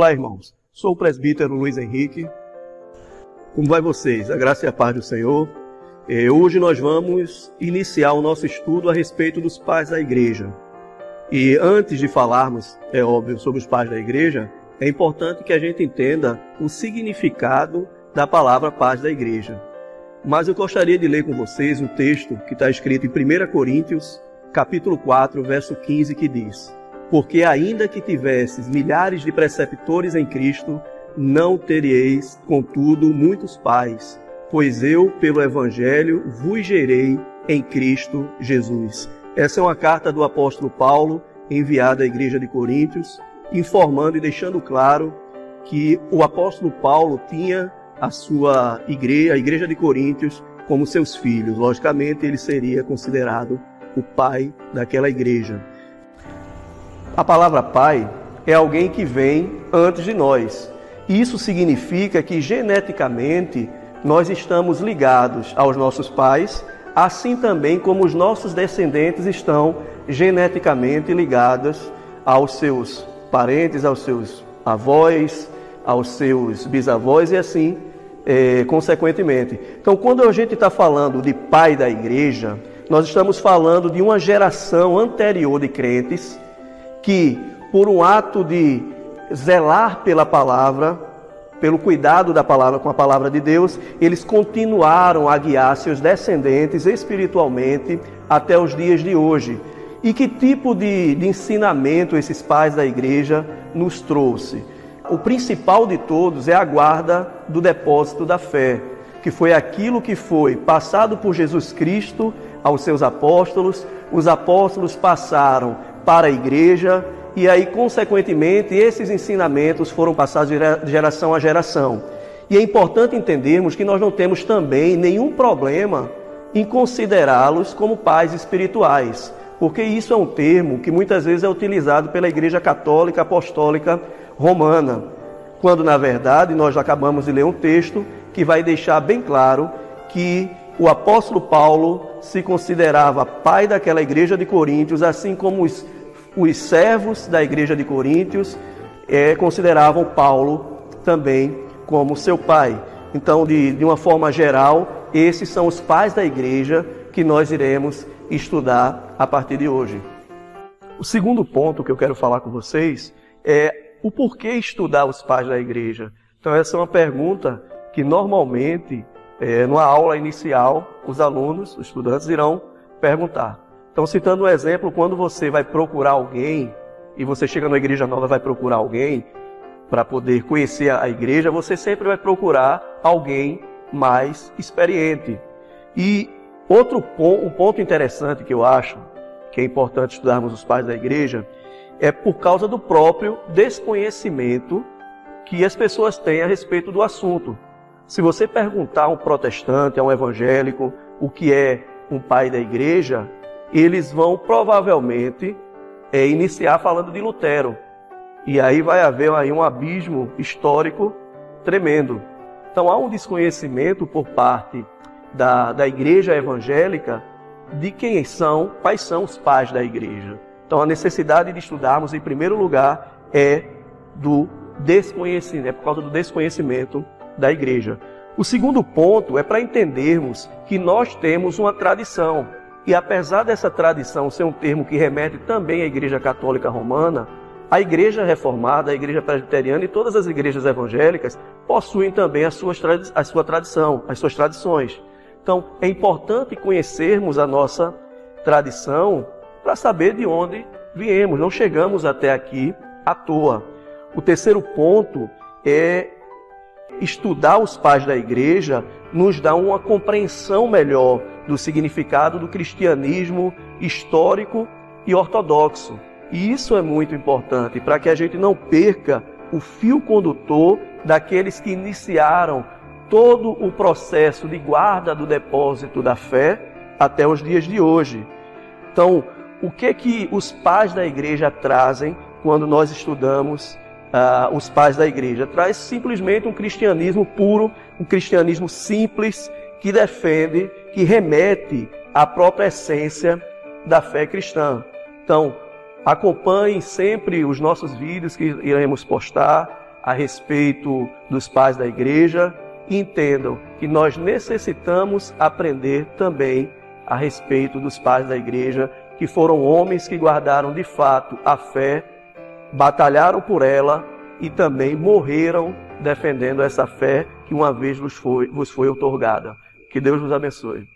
Olá, irmãos. Sou o presbítero Luiz Henrique. Como vai vocês? A graça e a paz do Senhor. É, hoje nós vamos iniciar o nosso estudo a respeito dos pais da igreja. E antes de falarmos, é óbvio, sobre os pais da igreja, é importante que a gente entenda o significado da palavra paz da igreja. Mas eu gostaria de ler com vocês um texto que está escrito em 1 Coríntios, capítulo 4, verso 15, que diz: Porque ainda que tivesses milhares de preceptores em Cristo, não teríeis, contudo, muitos pais, pois eu, pelo Evangelho, vos gerei em Cristo Jesus. Essa é uma carta do apóstolo Paulo, enviada à igreja de Coríntios, informando e deixando claro que o apóstolo Paulo tinha a sua igreja, a igreja de Coríntios, como seus filhos. Logicamente, ele seria considerado o pai daquela igreja. A palavra pai é alguém que vem antes de nós. Isso significa que geneticamente nós estamos ligados aos nossos pais, assim também como os nossos descendentes estão geneticamente ligados aos seus parentes, aos seus avós, aos seus bisavós e assim é, consequentemente. Então, quando a gente está falando de pai da igreja, nós estamos falando de uma geração anterior de crentes que, por um ato de zelar pela palavra, pelo cuidado da palavra com a palavra de Deus, eles continuaram a guiar seus descendentes espiritualmente até os dias de hoje. E que tipo de, de ensinamento esses pais da igreja nos trouxe? O principal de todos é a guarda do depósito da fé, que foi aquilo que foi passado por Jesus Cristo aos seus apóstolos, os apóstolos passaram para a igreja e aí, consequentemente, esses ensinamentos foram passados de geração a geração. E é importante entendermos que nós não temos também nenhum problema em considerá-los como pais espirituais, porque isso é um termo que muitas vezes é utilizado pela Igreja Católica Apostólica Romana, quando na verdade nós acabamos de ler um texto que vai deixar bem claro que o apóstolo Paulo se considerava pai daquela igreja de Coríntios, assim como os, os servos da igreja de Coríntios é, consideravam Paulo também como seu pai. Então, de, de uma forma geral, esses são os pais da igreja que nós iremos estudar a partir de hoje. O segundo ponto que eu quero falar com vocês é o porquê estudar os pais da igreja. Então, essa é uma pergunta que normalmente é, numa aula inicial, os alunos, os estudantes irão perguntar. Então, citando um exemplo, quando você vai procurar alguém, e você chega numa igreja nova vai procurar alguém para poder conhecer a igreja, você sempre vai procurar alguém mais experiente. E outro ponto, um ponto interessante que eu acho que é importante estudarmos os pais da igreja é por causa do próprio desconhecimento que as pessoas têm a respeito do assunto. Se você perguntar a um protestante, a um evangélico, o que é um pai da igreja, eles vão provavelmente é, iniciar falando de Lutero. E aí vai haver aí um abismo histórico tremendo. Então há um desconhecimento por parte da, da igreja evangélica de quem são, quais são os pais da igreja. Então a necessidade de estudarmos, em primeiro lugar, é do desconhecimento, é por causa do desconhecimento da igreja. O segundo ponto é para entendermos que nós temos uma tradição. E apesar dessa tradição ser um termo que remete também à Igreja Católica Romana, a Igreja Reformada, a Igreja Presbiteriana e todas as igrejas evangélicas possuem também as suas, a sua tradição, as suas tradições. Então, é importante conhecermos a nossa tradição para saber de onde viemos. Não chegamos até aqui à toa. O terceiro ponto é estudar os pais da igreja nos dá uma compreensão melhor do significado do cristianismo histórico e ortodoxo. E isso é muito importante para que a gente não perca o fio condutor daqueles que iniciaram todo o processo de guarda do depósito da fé até os dias de hoje. Então, o que que os pais da igreja trazem quando nós estudamos uh, os pais da igreja. Traz simplesmente um cristianismo puro, um cristianismo simples, que defende, que remete à própria essência da fé cristã. Então, acompanhem sempre os nossos vídeos que iremos postar. a respeito dos pais da igreja e entendam que nós necessitamos aprender também a respeito dos pais da igreja, que foram homens que guardaram de fato a fé, batalharam por ela e também morreram defendendo essa fé que uma vez vos foi, vos foi otorgada. Que Deus vos abençoe.